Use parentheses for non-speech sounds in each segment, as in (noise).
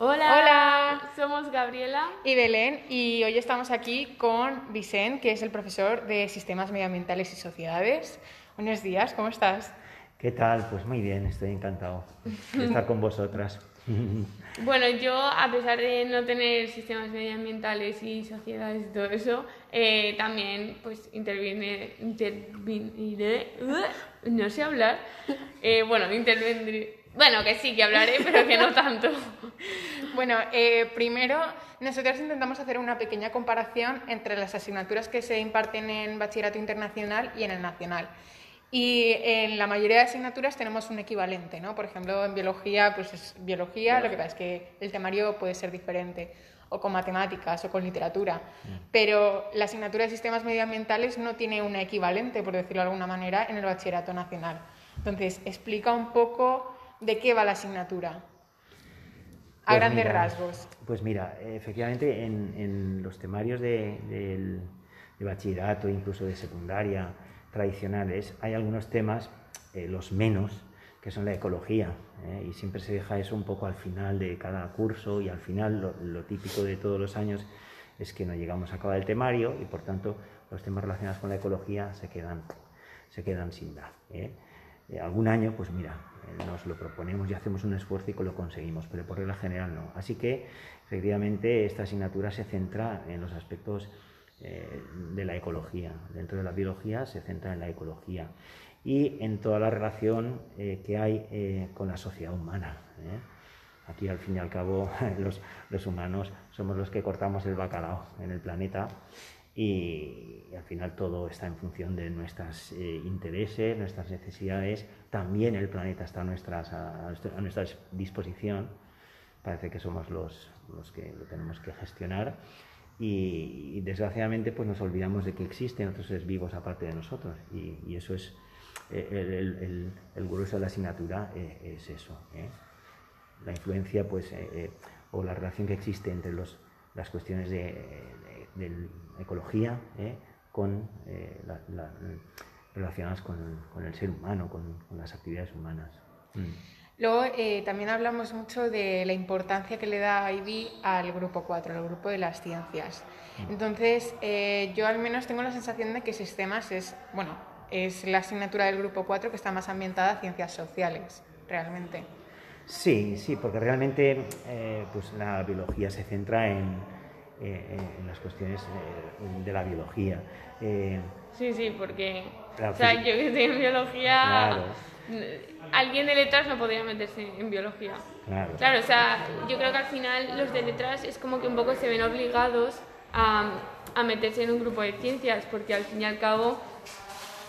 Hola, Hola. somos Gabriela. y Belén y hoy estamos aquí con Vicent, que es el profesor de Sistemas Medioambientales y Sociedades. Buenos días, ¿cómo estás? ¿Qué tal? Pues muy bien, estoy encantado de estar con vosotras. (laughs) Bueno, yo, a pesar de no tener sistemas medioambientales y sociedades y todo eso, eh, también pues interviene, interviniré, uh, no sé hablar, Eh, bueno, intervendré, bueno, que sí, que hablaré, (laughs) pero que no tanto. Bueno, eh, primero nosotros intentamos hacer una pequeña comparación entre las asignaturas que se imparten en bachillerato internacional y en el nacional. Y en la mayoría de asignaturas tenemos un equivalente, ¿no? Por ejemplo, en biología, pues es biología, lo que pasa es que el temario puede ser diferente, o con matemáticas, o con literatura. Pero la asignatura de sistemas medioambientales no tiene un equivalente, por decirlo de alguna manera, en el bachillerato nacional. Entonces, explica un poco de qué va la asignatura, a Pues grandes mira, rasgos. Pues mira, efectivamente en, en los temarios de, bachillerato, incluso de secundaria tradicionales, hay algunos temas, eh, los menos, que son la ecología. ¿eh? Y siempre se deja eso un poco al final de cada curso y al final lo, lo típico de todos los años es que no llegamos a acabar el temario y por tanto los temas relacionados con la ecología se quedan, se quedan sin dar. ¿eh? Algún año, pues mira, nos lo proponemos y hacemos un esfuerzo y lo conseguimos, pero por regla general no. Así que, efectivamente, esta asignatura se centra en los aspectos eh, de la ecología. Dentro de la biología se centra en la ecología y en toda la relación eh, que hay eh, con la sociedad humana. ¿eh? Aquí, al fin y al cabo, (laughs) los, los humanos somos los que cortamos el bacalao en el planeta y, al final todo está en función de nuestros intereses, nuestras necesidades. También el planeta está a, nuestras, a, a nuestra disposición. Parece que somos los, los que lo tenemos que gestionar. Y, y desgraciadamente pues nos olvidamos de que existen otros seres vivos aparte de nosotros. Y, y eso es eh, el, el- el- el grueso de la asignatura, eh, es eso. ¿eh? la influencia pues, eh, eh, o la relación que existe entre los, las cuestiones de, de- de ecología eh, con, eh, la- la- relacionadas con, con el ser humano, con, con las actividades humanas. Mm. Luego eh, también hablamos mucho de la importancia que le da IB al grupo 4, al grupo de las ciencias. Entonces, eh, yo al menos tengo la sensación de que sistemas es, bueno, es la asignatura del grupo 4 que está más ambientada a ciencias sociales, realmente. Sí, sí, porque realmente eh, pues la biología se centra en, en las cuestiones eh, de la biología. Eh, Sí, sí, porque, o sea, yo que estoy en biología, Claro. alguien de letras no podría meterse en biología. claro. Claro, o sea, yo creo que al final los de letras es como que un poco se ven obligados a, a meterse en un grupo de ciencias, porque al fin y al cabo,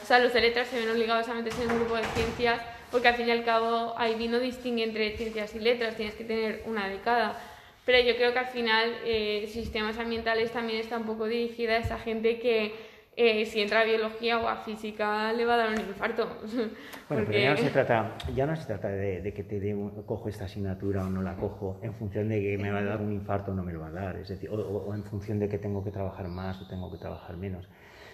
o sea, los de letras se ven obligados a meterse en un grupo de ciencias, porque al fin y al cabo ahí no distingue entre ciencias y letras, tienes que tener una de cada. Pero yo creo que al final eh, sistemas ambientales también está un poco dirigida a esa gente que eh, si entra a biología o a física le va a dar un infarto. (laughs) Bueno, Porque- pero ya no se trata, ya no se trata de, de que te un- cojo esta asignatura o no la cojo en función de que me va a dar un infarto o no me lo va a dar, es decir, o, o- en función de que tengo que trabajar más o tengo que trabajar menos.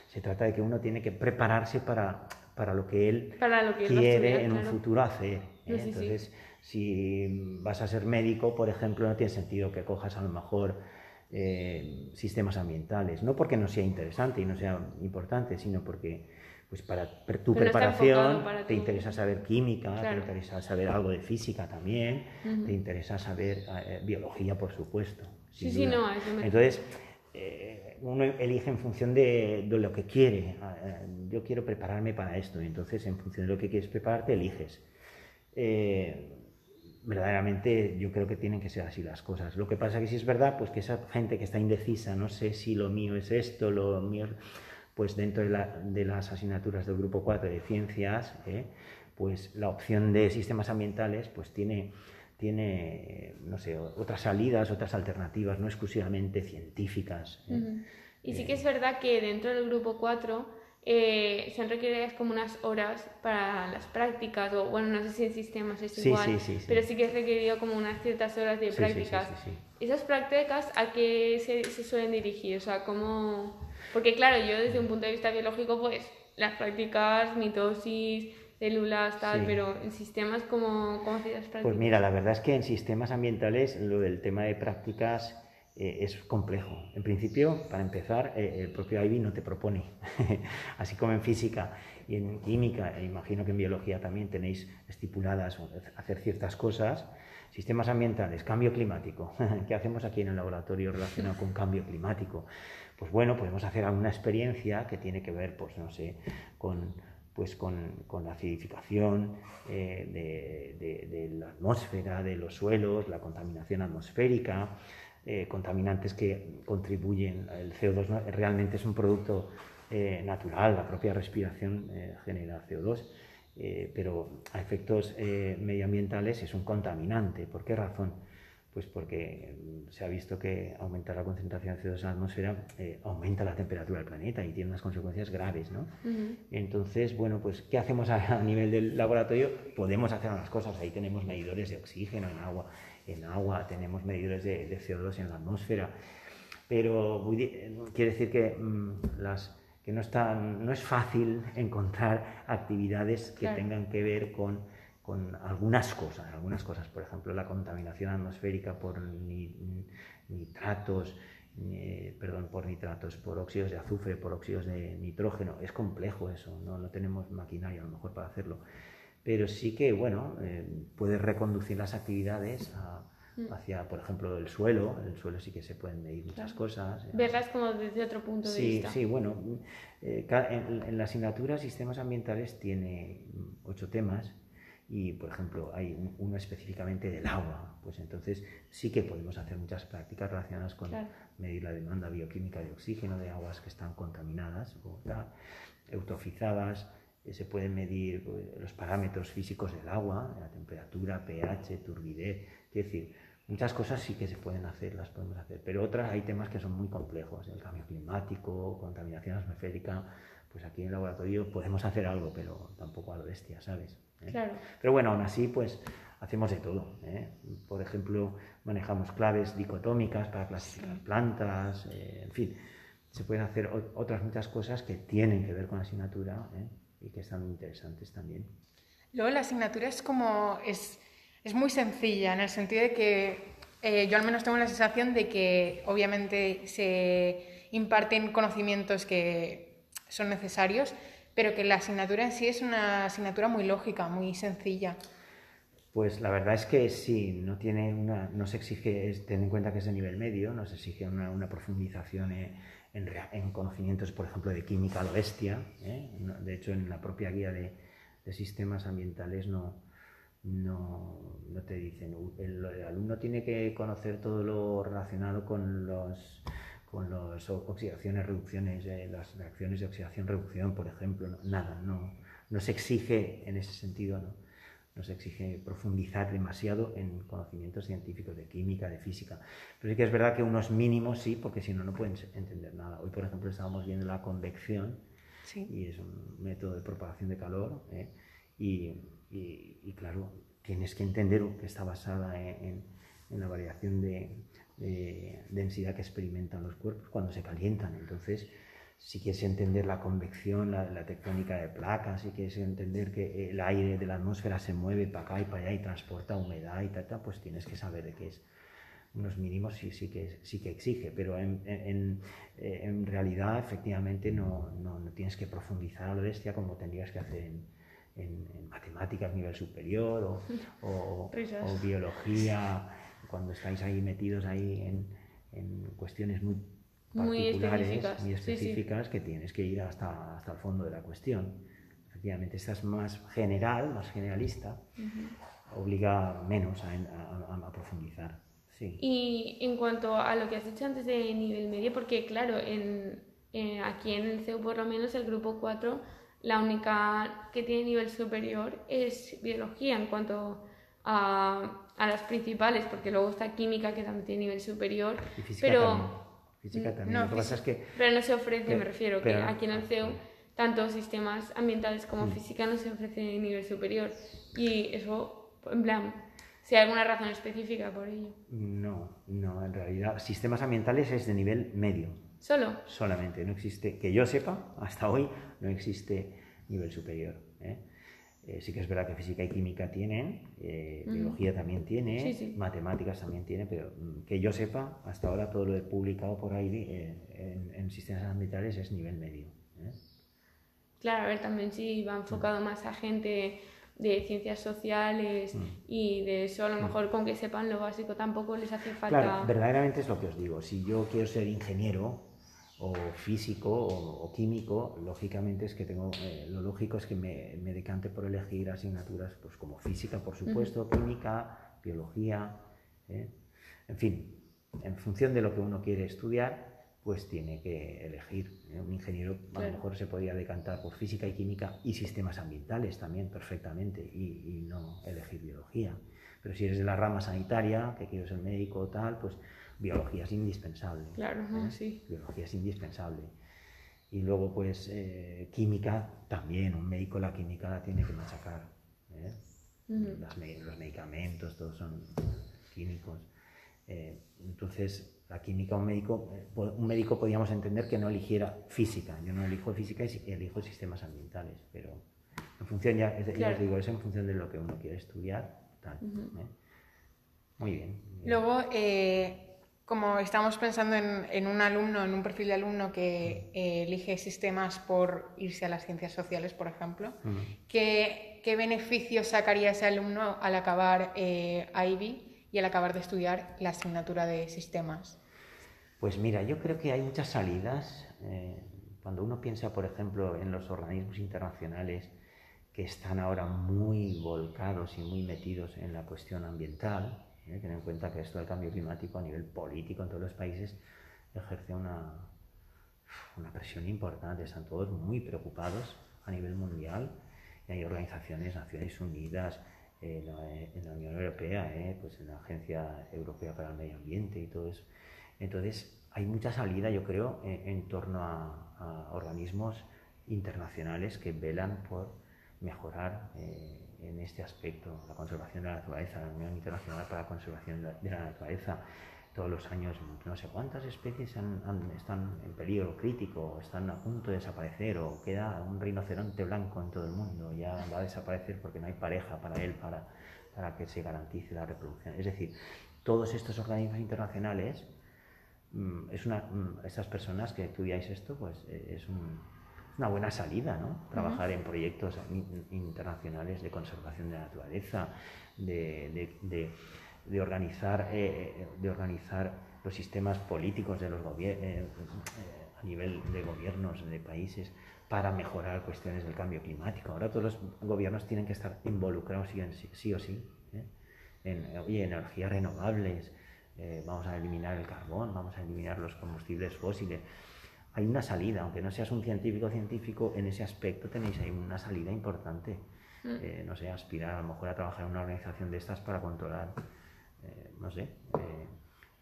Se trata de que uno tiene que prepararse para, para lo que él Para lo que quiere estudiar, en un claro. futuro hacer. ¿eh? Sí, sí, sí. Si vas a ser médico, por ejemplo, no tiene sentido que cojas a lo mejor eh, sistemas ambientales, no porque no sea interesante y no sea importante, sino porque pues para tu Pero preparación para te tu- interesa saber química, Claro. te interesa saber algo de física también, te interesa saber eh, biología, por supuesto. Sí, sí, no, eso me- Entonces, eh, uno elige en función de, de lo que quiere. Ah, Yo quiero prepararme para esto, y entonces en función de lo que quieres prepararte, eliges. Eh, verdaderamente yo creo que tienen que ser así las cosas. Lo que pasa que sí es verdad, pues que esa gente que está indecisa, no sé si lo mío es esto, lo mío, pues dentro de, la- de las asignaturas del grupo 4 de ciencias, ¿eh? pues la opción de sistemas ambientales pues tiene, tiene, no sé, otras salidas, otras alternativas, no exclusivamente científicas. ¿eh? Y sí que es verdad que dentro del grupo 4 eh, se han requeridas como unas horas para las prácticas, o bueno, no sé si en sistemas es Sí, igual, sí, sí, pero sí que es requerido como unas ciertas horas de prácticas. ¿Esas prácticas a qué se, se suelen dirigir? O sea, ¿cómo...? Porque claro, yo desde un punto de vista biológico, pues las prácticas, mitosis, células, tal, pero en sistemas, ¿cómo, cómo hacías prácticas? Pues mira, la verdad es que en sistemas ambientales lo del tema de prácticas eh, es complejo. En principio, para empezar, eh, el propio IBI no te propone, (laughs) así como en física y en química, e imagino que en biología también tenéis estipuladas hacer ciertas cosas. Sistemas ambientales, cambio climático. (laughs) ¿Qué hacemos aquí en el laboratorio relacionado con cambio climático? Pues bueno, podemos hacer alguna experiencia que tiene que ver, pues no sé, con, pues con, con la acidificación eh, de, de- de la atmósfera, de los suelos, la contaminación atmosférica, eh, contaminantes que contribuyen, el CO2 no- realmente es un producto eh, natural, la propia respiración eh, genera CO2, eh, pero a efectos medioambientales es un contaminante. ¿Por qué razón? Pues porque mm, se ha visto que aumentar la concentración de CO2 en la atmósfera aumenta la temperatura del planeta y tiene unas consecuencias graves, ¿no? Entonces, bueno, pues ¿qué hacemos a, a nivel del laboratorio? Podemos hacer unas cosas. Ahí tenemos medidores de oxígeno en agua, en agua tenemos medidores de, de CO2 en la atmósfera. Pero quiere decir que, mm, las, que no, están, no es fácil (laughs) encontrar actividades que Claro. tengan que ver con, con algunas cosas. Algunas cosas, por ejemplo, la contaminación atmosférica por ni- nitratos, eh, perdón, por nitratos, por óxidos de azufre, por óxidos de nitrógeno. Es complejo eso, no, no tenemos maquinaria a lo mejor para hacerlo. Pero sí que, bueno, eh, puedes reconducir las actividades a- hacia, por ejemplo, el suelo. El suelo sí que se pueden medir muchas cosas. eh, Verlas como desde otro punto de Sí, vista. sí, bueno, eh, en, en la asignatura Sistemas Ambientales tiene mm, ocho temas y, por ejemplo, hay un- uno específicamente del agua, pues entonces sí que podemos hacer muchas prácticas relacionadas con Claro. medir la demanda bioquímica de oxígeno de aguas que están contaminadas o tal, eutrofizadas, se pueden medir pues, los parámetros físicos del agua, la temperatura, pH, turbidez, es decir, muchas cosas sí que se pueden hacer, las podemos hacer, pero otras hay temas que son muy complejos, el cambio climático, contaminación atmosférica, pues aquí en el laboratorio podemos hacer algo, pero tampoco a lo bestia, ¿sabes? ¿Eh? Claro. Pero bueno, aún así, pues hacemos de todo. ¿eh? Por ejemplo, manejamos claves dicotómicas para clasificar plantas, eh, en fin, se pueden hacer otras muchas cosas que tienen que ver con la asignatura ¿eh? Y que están muy interesantes también. Luego la asignatura es como, es, es muy sencilla en el sentido de que eh, yo al menos tengo la sensación de que obviamente se imparten conocimientos que son necesarios, pero que la asignatura en sí es una asignatura muy lógica, muy sencilla. Pues la verdad es que sí, no, tiene una, no se exige, ten en cuenta que es de nivel medio, no se exige una, una profundización eh, en, en conocimientos, por ejemplo, de química a bestia. ¿eh? De hecho, en la propia guía de, sistemas ambientales no, no, te dicen, "Uh, el, alumno tiene que conocer todo lo relacionado con los con las oxidaciones, reducciones, eh, las reacciones de oxidación-reducción, por ejemplo, nada, no, no se exige en ese sentido, ¿no? No se exige profundizar demasiado en conocimientos científicos de química, de física. Pero sí que es verdad que unos mínimos sí, porque si no, no pueden entender nada. Hoy, por ejemplo, estábamos viendo la convección Sí. y es un método de propagación de calor ¿eh? y, y- y, claro, tienes que entender que está basada en, en- en la variación de, de densidad que experimentan los cuerpos cuando se calientan. Entonces, si quieres entender la convección, la, la tectónica de placas, si quieres entender que el aire de la atmósfera se mueve para acá y para allá y transporta humedad y tal, tal, pues tienes que saber de qué es. Unos mínimos sí, sí, que, sí que exige, pero en, en- eh, en realidad efectivamente no, no- no tienes que profundizar a lo bestia como tendrías que hacer en, en- en matemáticas a nivel superior o, o- (laughs) biología, cuando estáis ahí metidos ahí en, en cuestiones muy Muy específicas, muy sí, sí. específicas, que tienes que ir hasta, hasta el fondo de la cuestión. Efectivamente, esta es más general, más generalista, obliga menos a, a- a- a profundizar. Sí. Y en cuanto a lo que has dicho antes de nivel medio, porque claro, en, eh, aquí en el CEU por lo menos el grupo 4, la única que tiene nivel superior es biología en cuanto a, a las principales, porque luego está química que también tiene nivel superior, Y física pero, también. Física también. no, Lo que pasa es que pero no se ofrece, Pero- me refiero, que pero- Mm. aquí en el CEU tanto sistemas ambientales como física no se ofrece nivel superior. Y eso, en plan, si hay alguna razón específica por ello. no, no, en realidad, sistemas ambientales es de nivel medio, Solo. solamente. No existe, que yo sepa, hasta hoy no existe nivel superior. ¿eh? Eh, sí que es verdad que física y química tienen, eh, biología también tiene, matemáticas también tiene, pero mm, que yo sepa, hasta ahora todo lo publicado por ahí eh, en, sistemas ambientales es nivel medio. Claro, a ver, también si va enfocado más a gente de ciencias sociales mm. y de eso a lo mm. mejor con que sepan lo básico tampoco les hace falta... Claro, verdaderamente es lo que os digo, si yo quiero ser ingeniero, o físico o, químico, lógicamente es que tengo, eh, lo lógico es que me, me, decante por elegir asignaturas pues como física, por supuesto, química, biología, ¿eh? en fin, en función de lo que uno quiere estudiar, pues tiene que elegir. ¿eh? Un ingeniero a lo mejor se podría decantar por física y química y sistemas ambientales también perfectamente y, y no elegir biología. Pero si eres de la rama sanitaria, que quieres ser médico o tal, pues biología es indispensable. Claro, ¿eh? sí. Biología es indispensable. Y luego, pues, eh, química también, un médico la química la tiene que machacar. ¿eh? los medicamentos, todos son químicos. entonces, la química, un médico, un médico podríamos entender que no eligiera física. Yo no elijo física y elijo sistemas ambientales, pero en función, ya, os digo, es en función de lo que uno quiere estudiar. Muy bien. Luego, como estamos pensando en, un alumno, en un perfil de alumno que eh, elige sistemas por irse a las ciencias sociales, por ejemplo, ¿qué, ¿qué, beneficios sacaría ese alumno al acabar eh, IB y al acabar de estudiar la asignatura de sistemas? Pues mira, yo creo que hay muchas salidas. Eh, cuando uno piensa, por ejemplo, en los organismos internacionales que están ahora muy volcados y muy metidos en la cuestión ambiental, ¿eh? Ten en cuenta que esto del cambio climático a nivel político en todos los países ejerce una, una presión importante. Están todos muy preocupados a nivel mundial. Y hay organizaciones, Naciones Unidas, en la, Unión Europea, ¿eh? pues en la Agencia Europea para el Medio Ambiente y todo eso. Entonces, hay mucha salida, yo creo, en, torno a, a, organismos internacionales que velan por mejorar eh, en este aspecto, la conservación de la naturaleza, la Unión Internacional para la Conservación de la Naturaleza. Todos los años no sé cuántas especies están en peligro crítico, están a punto de desaparecer o queda un rinoceronte blanco en todo el mundo, ya va a desaparecer porque no hay pareja para él para, para que se garantice la reproducción. Es decir, todos estos organismos internacionales, mm, es una, mm, estas personas que estudiáis esto, pues eh, es un, una buena salida, ¿no? Trabajar en proyectos internacionales de conservación de la naturaleza, de, de, organizar, eh, eh, de organizar los sistemas políticos de los eh, a nivel de gobiernos de países para mejorar cuestiones del cambio climático. Ahora todos los gobiernos tienen que estar involucrados sí, o sí en energías renovables, vamos a eliminar el carbón, vamos a eliminar los combustibles fósiles hay una salida, aunque no seas un científico científico, en ese aspecto tenéis ahí una salida importante. Mm. Eh, no sé, aspirar a lo mejor a trabajar en una organización de estas para controlar, eh, no sé. Eh.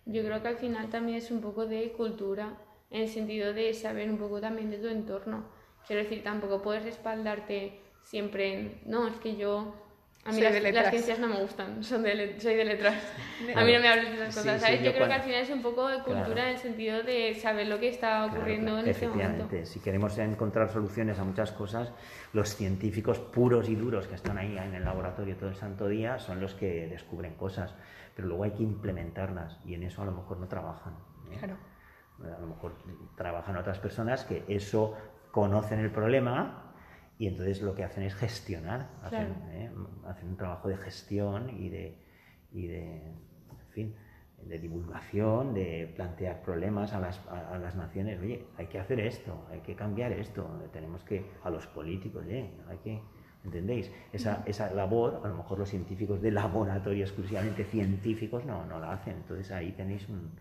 Yo creo que al final también es un poco de cultura, en el sentido de saber un poco también de tu entorno. Quiero decir, tampoco puedes respaldarte siempre en, no, es que yo a mí las, ciencias no me gustan, son de, soy de letras. A mí no me hables de esas cosas, ¿sabes? yo, creo que al final es un poco de cultura en el sentido de saber lo que está ocurriendo en este momento. Si queremos encontrar soluciones a muchas cosas, los científicos puros y duros que están ahí en el laboratorio todo el santo día son los que descubren cosas, pero luego hay que implementarlas y en eso a lo mejor no trabajan. ¿eh? Claro. A lo mejor trabajan otras personas que eso conocen el problema, y entonces lo que hacen es gestionar, ¿eh? hacen, un trabajo de gestión y de, y de, en fin, de divulgación, de plantear problemas a las, a, las, naciones, oye, hay que hacer esto, hay que cambiar esto, tenemos que, a los políticos, oye, hay que, ¿entendéis? Esa, esa labor, a lo mejor los científicos de laboratorio exclusivamente científicos no, no la hacen, entonces ahí tenéis un,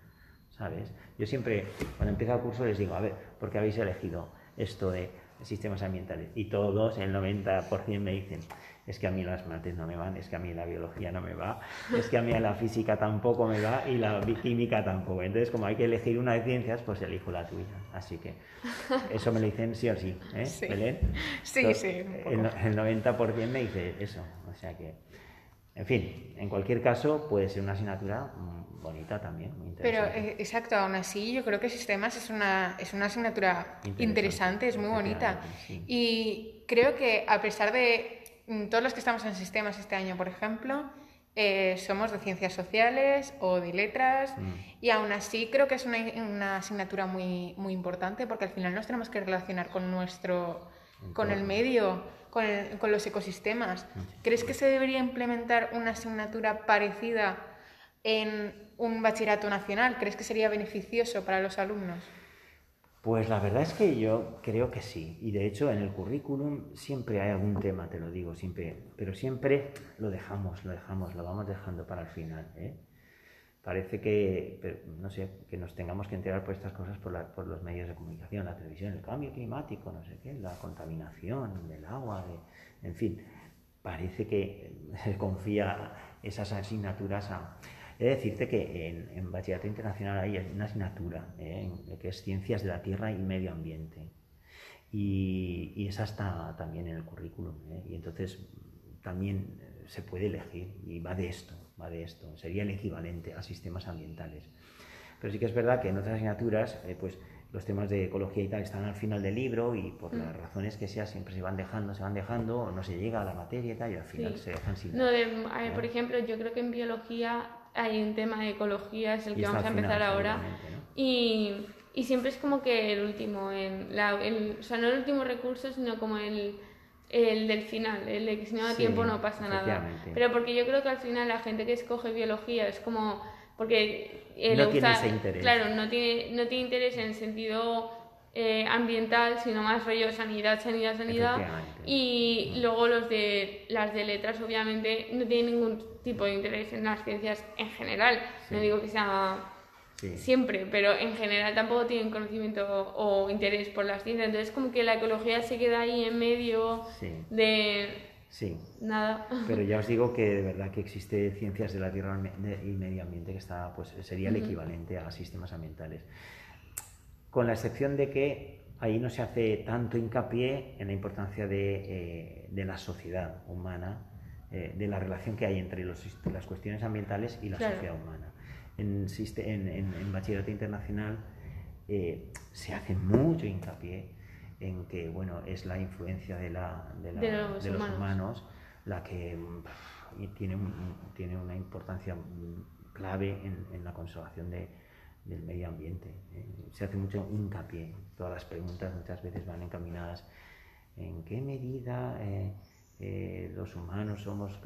¿sabes? Yo siempre, cuando empiezo el curso les digo, a ver, ¿por qué habéis elegido esto de sistemas ambientales. Y todos, el 90% me dicen, es que a mí las mates no me van, es que a mí la biología no me va, es que a mí la física tampoco me va y la química tampoco. Entonces, como hay que elegir una de ciencias, pues elijo la tuya. Así que eso me lo dicen sí o sí, ¿eh? Sí, sí. sí el, el 90% me dice eso. O sea que... En fin, en cualquier caso puede ser una asignatura mm, bonita también, muy interesante. Pero, eh, exacto, aún así yo creo que sistemas es una, es una asignatura interesante, es muy bonita. Y creo que a pesar de mm, todos los que estamos en sistemas este año, por ejemplo, eh, somos de ciencias sociales o de letras Mm. y aún así creo que es una, una asignatura muy, muy importante porque al final nos tenemos que relacionar con nuestro con el medio, con, el- con los ecosistemas. ¿Crees que se debería implementar una asignatura parecida en un bachillerato nacional? ¿Crees que sería beneficioso para los alumnos? Pues la verdad es que yo creo que sí. Y de hecho en el currículum siempre hay algún tema, te lo digo, siempre, pero siempre lo dejamos, lo dejamos, lo vamos dejando para el final. ¿eh? Parece que, no sé, que nos tengamos que enterar por estas cosas por, la- por los medios de comunicación, la televisión, el cambio climático, no sé qué, la contaminación del agua, de- en fin. Parece que (laughs) se confía esas asignaturas a... He de decirte que en, Bachillerato Internacional hay una asignatura ¿eh? que es Ciencias de la Tierra y Medio Ambiente. Y, y esa está también en el currículum. ¿eh? Y entonces también eh, se puede elegir y va de esto, va de esto. Sería el equivalente a sistemas ambientales. Pero sí que es verdad que en otras asignaturas, eh, pues los temas de ecología y tal están al final del libro y por las razones que sea siempre se van dejando, se van dejando, o no se llega a la materia y tal, y al final Sí. se dejan sin No, de- a ver, por ejemplo, yo creo que en biología hay un tema de ecología, es el Y que vamos a al final, empezar ahora. ¿no? Y, y siempre es como que el último, en la, el- o sea, no el último recurso, sino como el, el del final, el de que si no da Sí, tiempo no pasa nada. Pero porque yo creo que al final la gente que escoge biología es como porque eh, No le tiene gusta- ese interés. Claro, no tiene, no tiene interés en el sentido eh, ambiental, sino más rollo sanidad, sanidad, sanidad. Y luego los de las de letras obviamente no tienen ningún tipo de interés en las ciencias en general. Sí. No digo que sea Sí. siempre, pero en general tampoco tienen conocimiento o interés por las ciencias. Entonces como que la ecología se queda ahí en medio Sí. de Sí, nada. pero ya os digo que de verdad que existe ciencias de la tierra y medio ambiente que está, pues sería el equivalente a sistemas ambientales. Con la excepción de que ahí no se hace tanto hincapié en la importancia de, eh, de la sociedad humana, eh, de la relación que hay entre los- las cuestiones ambientales y la Claro. sociedad humana. En, en, bachillerato internacional eh, se hace mucho hincapié en que bueno, es la influencia de, la- de la- De los de los humanos. la que y tiene, tiene una importancia clave en, en la conservación de- del medio ambiente. eh. Se hace mucho hincapié. Todas las preguntas muchas veces van encaminadas en qué medida eh, eh, los humanos somos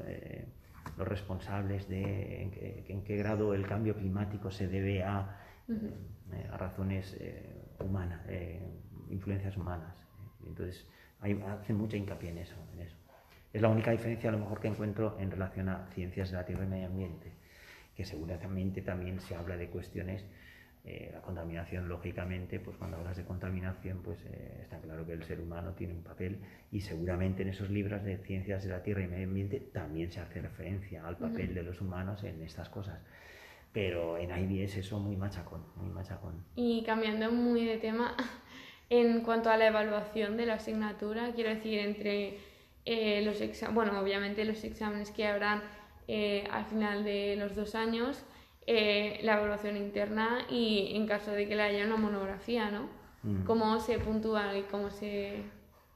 los responsables de en qué, en qué grado el cambio climático se debe a, eh, a razones eh, humanas, eh, influencias humanas. Entonces, hay, hacen mucho hincapié en eso, en eso. Es la única diferencia a lo mejor que encuentro en relación a ciencias de la tierra y medio ambiente, que seguramente también se habla de cuestiones, eh, la contaminación, lógicamente, pues cuando hablas de contaminación, pues eh, está claro que el ser humano tiene un papel y seguramente en esos libros de ciencias de la tierra y medio ambiente también se hace referencia al papel de los humanos en estas cosas. Pero en IB es eso muy machacón, muy machacón. Y cambiando muy de tema, (laughs) en cuanto a la evaluación de la asignatura, quiero decir, entre eh, los exámenes, bueno, obviamente los exámenes que habrán eh, al final de los dos años, eh, la evaluación interna y en caso de que le haya una monografía, ¿no? Mm. ¿Cómo se puntúa y cómo se...?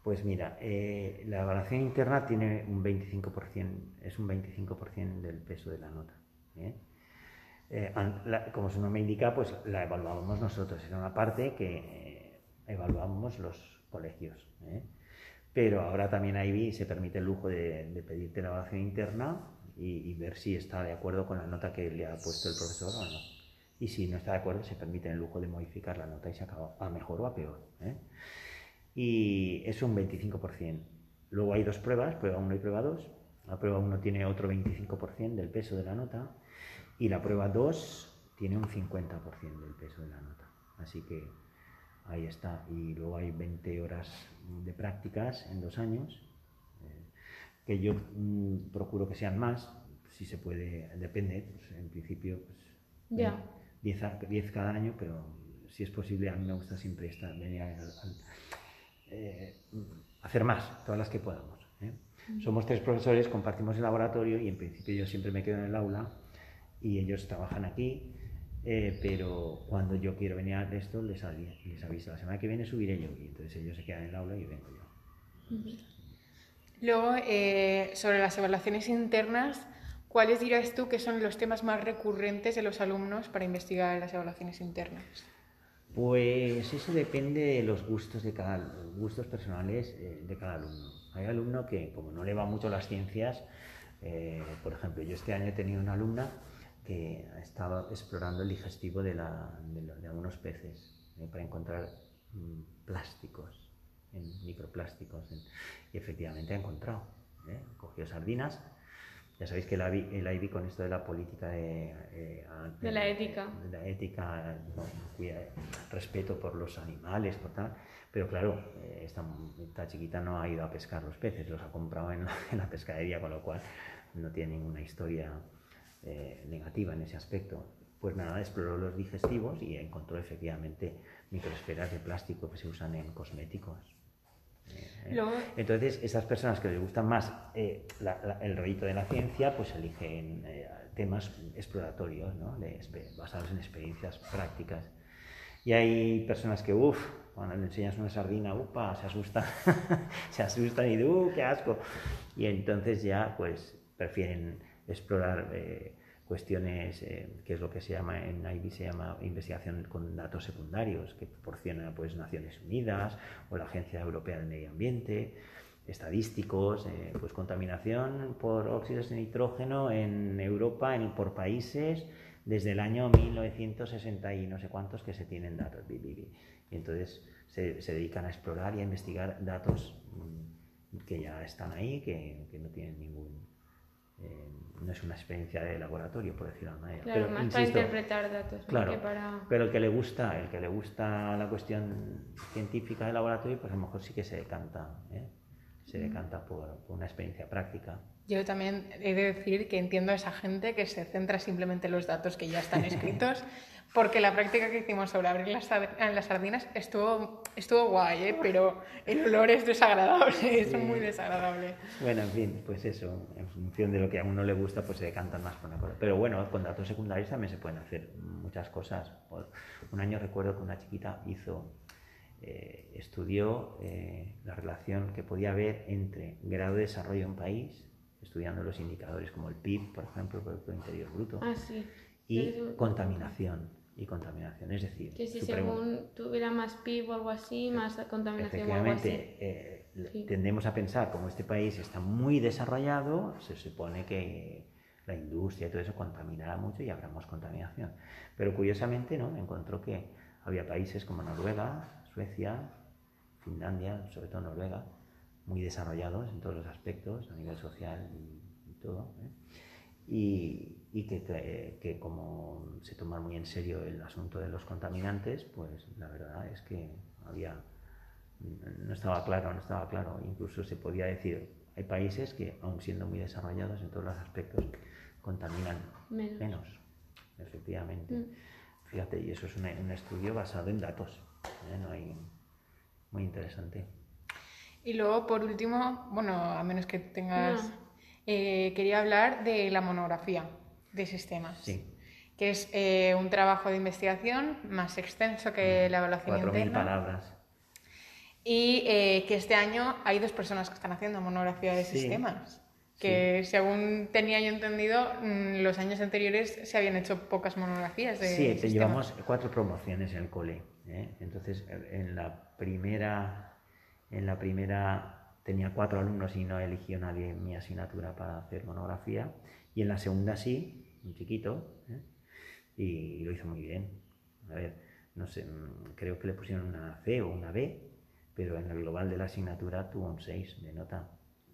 Pues mira, eh, la evaluación interna tiene un 25%, es un 25% del peso de la nota. ¿eh? Eh, la- como su nombre indica, pues la evaluábamos nosotros, era una parte que eh, evaluábamos los colegios. ¿eh? Pero ahora también ahí se permite el lujo de, de pedirte la evaluación interna y, y ver si está de acuerdo con la nota que le ha puesto el profesor o no. Y si no está de acuerdo, se permite el lujo de modificar la nota y se acaba a mejor o a peor. ¿eh? y es un 25%. Luego hay dos pruebas, prueba 1 y prueba 2. La prueba 1 tiene otro 25% del peso de la nota y la prueba 2 tiene un 50% del peso de la nota. Así que ahí está. Y luego hay 20 horas de prácticas en dos años, que yo mm, procuro que sean más, si se puede, depende, pues, en principio pues, Ya. 10, a- 10 cada año, pero si es posible, a mí me gusta siempre estar, venir al- al- eh, hacer más, todas las que podamos. ¿eh? Somos tres profesores, compartimos el laboratorio y en principio yo siempre me quedo en el aula y ellos trabajan aquí, eh, pero cuando yo quiero venir a esto les, avi- les aviso, la semana que viene subiré yo y entonces ellos se quedan en el aula y vengo yo. Luego, eh, sobre las evaluaciones internas, ¿cuáles dirías tú que son los temas más recurrentes de los alumnos para investigar las evaluaciones internas? Pues eso depende de los gustos de cada gustos personales eh, de cada alumno. Hay alumno que, como no le va mucho las ciencias, eh, por ejemplo, yo este año he tenido una alumna que estaba explorando el digestivo de, algunos peces para encontrar mm, plásticos, en microplásticos, y efectivamente ha encontrado. ¿eh? Cogió sardinas. Ya sabéis que el IBI, con esto de la política de, eh, de la ética, de la ética, respeto por los animales, por tal, pero claro, eh, esta, chiquita no ha ido a pescar los peces, los ha comprado en la, pescadería, con lo cual no tiene ninguna historia negativa en ese aspecto. Pues nada, exploró los digestivos y encontró efectivamente microesferas de plástico que se usan en cosméticos. Entonces, esas personas que les gustan más eh, el rollito de la ciencia, pues eligen eh, temas exploratorios, ¿no? basados en experiencias prácticas. Y hay personas que, uff, cuando le enseñas una sardina, upa, se asustan, (laughs) se asustan y, uh, qué asco. Y entonces ya, pues, prefieren explorar eh, cuestiones, eh, que es lo que se llama en IB, se llama investigación con datos secundarios, que proporciona pues, Naciones Unidas o la Agencia Europea del Medio Ambiente, estadísticos, eh, pues contaminación por óxidos de nitrógeno en Europa en, por países desde el año 1960 y no sé cuántos que se tienen datos. Y entonces se, se dedican a explorar y a investigar datos mm, que ya están ahí, que, que no tienen ningún eh, no es una experiencia de laboratorio, por decirlo de manera. Claro, más para interpretar datos. Claro, pero el que le gusta, el que le gusta la cuestión científica de laboratorio, pues a lo mejor sí que se decanta, ¿eh? Se decanta por, por, una experiencia práctica. Yo también he de decir que entiendo a esa gente que se centra simplemente en los datos que ya están escritos (laughs) porque la práctica que hicimos sobre abrir las, las sardinas estuvo, estuvo guay, ¿eh? pero el olor es desagradable, (laughs) es muy desagradable. Bueno, en fin, pues eso, en función de lo que a uno le gusta, pues se decantan más por una cosa. Pero bueno, con datos secundarios también se pueden hacer muchas cosas. Un año recuerdo que una chiquita hizo, eh, estudió eh, la relación que podía haber entre grado de desarrollo en un país, estudiando los indicadores como el PIB, por ejemplo, el Producto Interior Bruto, ah, sí. y contaminación y contaminación. Es decir, que si según tuviera más PIB o algo así, más contaminación o algo así. Eh, tendemos a pensar, como este país está muy desarrollado, se supone que la industria y todo eso contaminará mucho y habrá más contaminación. Pero curiosamente, ¿no? Encontró que había países como Noruega, Suecia, Finlandia, sobre todo Noruega, muy desarrollados en todos los aspectos, a nivel social y, todo. ¿eh? Y, y que, que, como se toma muy en serio el asunto de los contaminantes, pues la verdad es que había no estaba claro, no estaba claro. Incluso se podía decir, hay países que, aun siendo muy desarrollados en todos los aspectos, contaminan menos, efectivamente. Mm. Fíjate, y eso es un, estudio basado en datos, ¿eh? no hay, muy interesante. Y luego, por último, bueno, a menos que tengas... Eh, quería hablar de la monografía de sistemas. Sí. Que es eh, un trabajo de investigación más extenso que la evaluación interna. palabras. Y eh, que este año hay dos personas que están haciendo monografía de sistemas. Que según tenía yo entendido, mm, los años anteriores se habían hecho pocas monografías de Sí, sistemas. llevamos cuatro promociones en el cole. ¿eh? Entonces, en la primera, en la primera tenía cuatro alumnos y no eligió nadie mi asignatura para hacer monografía. Y en la segunda sí, un chiquito, ¿eh? y, lo hizo muy bien. A ver, no sé, mm, creo que le pusieron una C o una B, pero en el global de la asignatura tuvo un 6 de nota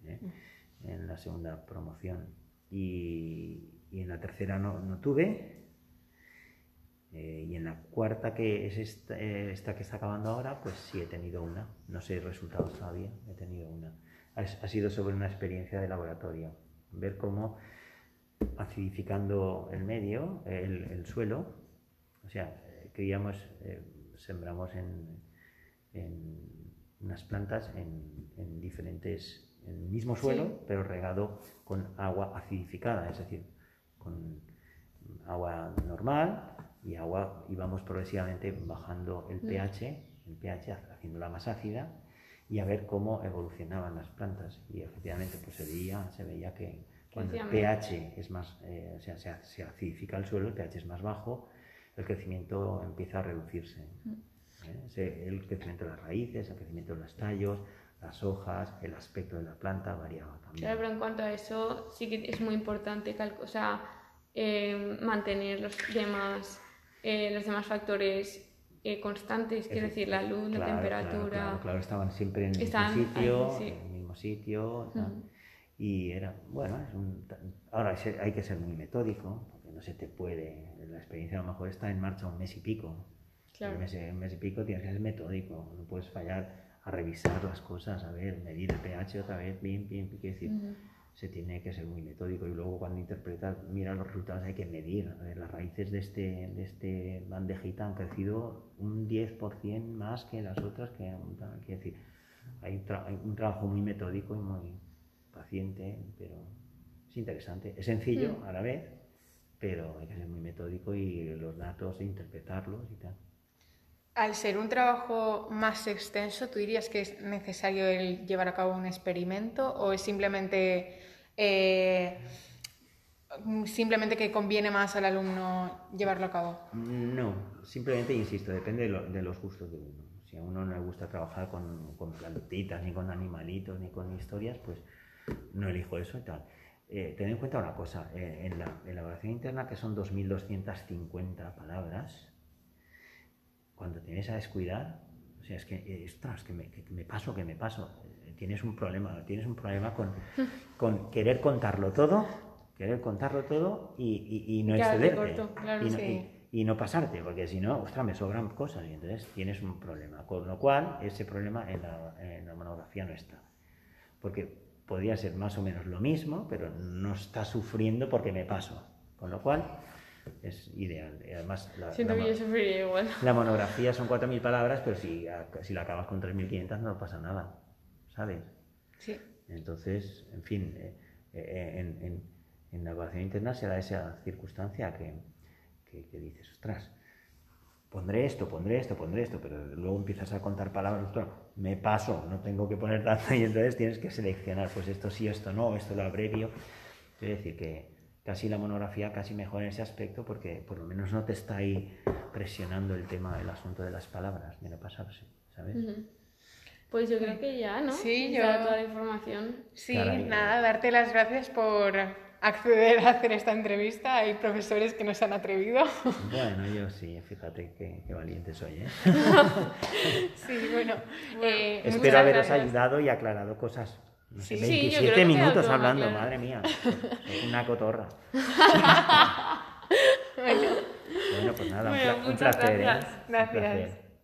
¿eh? mm. En la segunda promoción. Y, en la tercera no, no tuve. Eh, y en la cuarta, que es esta, esta, que está acabando ahora, pues sí he tenido una. No sé resultados todavía, he tenido una. Ha, ha sido sobre una experiencia de laboratorio. Ver cómo acidificando el medio, el, suelo, o sea, criamos, eh, sembramos en, unas plantas en, diferentes, en el mismo suelo, pero regado con agua acidificada, es decir, con agua normal y agua, y vamos progresivamente bajando el mm. pH, el pH haciéndola más ácida y a ver cómo evolucionaban las plantas. Y efectivamente, pues se veía, se veía que cuando el pH es más, eh, o sea, se, acidifica el suelo, el pH es más bajo, el crecimiento empieza a reducirse. Mm. ¿eh? El crecimiento de las raíces, el crecimiento de los tallos, las hojas, el aspecto de la planta variaba también. Claro, pero en cuanto a eso sí que es muy importante o sea, eh, mantener los demás, los demás factores eh, constantes, quiero decir, la luz, la temperatura. Claro, estaban siempre en el mismo sitio, en el mismo sitio. Y era, bueno, es un, ahora hay que ser muy metódico, porque no se te puede, la experiencia a lo mejor está en marcha un mes y pico. Claro. Un mes, un mes y pico tienes que ser metódico, no puedes fallar a revisar las cosas, a ver, medir el pH otra vez, bien, bien, quiero decir se tiene que ser muy metódico y luego cuando interpretas, mira los resultados, hay que medir. las raíces de este, de este bandejita han crecido un 10% más que las otras, que decir, hay un, trabajo muy metódico y muy paciente, pero es interesante. Es sencillo a la vez, pero hay que ser muy metódico y los datos, interpretarlos y tal. Al ser un trabajo más extenso, ¿tú dirías que es necesario el llevar a cabo un experimento o es simplemente eh, simplemente que conviene más al alumno llevarlo a cabo? No, simplemente insisto, depende de, los gustos de uno. Si a uno no le gusta trabajar con, plantitas, ni con animalitos, ni con historias, pues no elijo eso y tal. Eh, ten en cuenta una cosa, eh, en la elaboración interna, que son 2.250 palabras, cuando tienes a descuidar, o sea, es que, que me, que me paso, que me paso tienes un problema, tienes un problema con, (laughs) con querer contarlo todo, querer contarlo todo y, y, no excederte. y, no, pasarte, porque si no, ostras, me sobran cosas y entonces tienes un problema. Con lo cual, ese problema en la, en la monografía no está. Porque podría ser más o menos lo mismo, pero no está sufriendo porque me paso. Con lo cual, es ideal. Además, la, Siento que yo sufriría igual. (laughs) La monografía son 4.000 palabras, pero si, si la acabas con 3.500 no pasa nada. ¿sabes? Sí. Entonces, en fin, eh, eh, en, la evaluación interna se da esa circunstancia que, que, dices, ostras, pondré esto, pondré esto, pondré esto, pero luego empiezas a contar palabras, me paso, no tengo que poner tanto, (laughs) y entonces tienes que seleccionar, pues esto sí, esto no, esto lo abrevio. Quiero decir que casi la monografía casi mejor en ese aspecto porque por lo menos no te está ahí presionando el tema, el asunto de las palabras, de no pasarse, ¿sabes? Pues yo creo que ya, ¿no? Sí, yo... toda la información. Sí, nada, darte las gracias por acceder a hacer esta entrevista. Hay profesores que no se han atrevido. (laughs) Bueno, yo sí, fíjate qué, valiente soy, ¿eh? (laughs) sí, bueno. (laughs) Eh, espero haberos ayudado y aclarado cosas. Sí, 27 minutos hablando, madre mía. Una cotorra. (laughs) bueno. pues nada, un, placer. ¿eh? Gracias.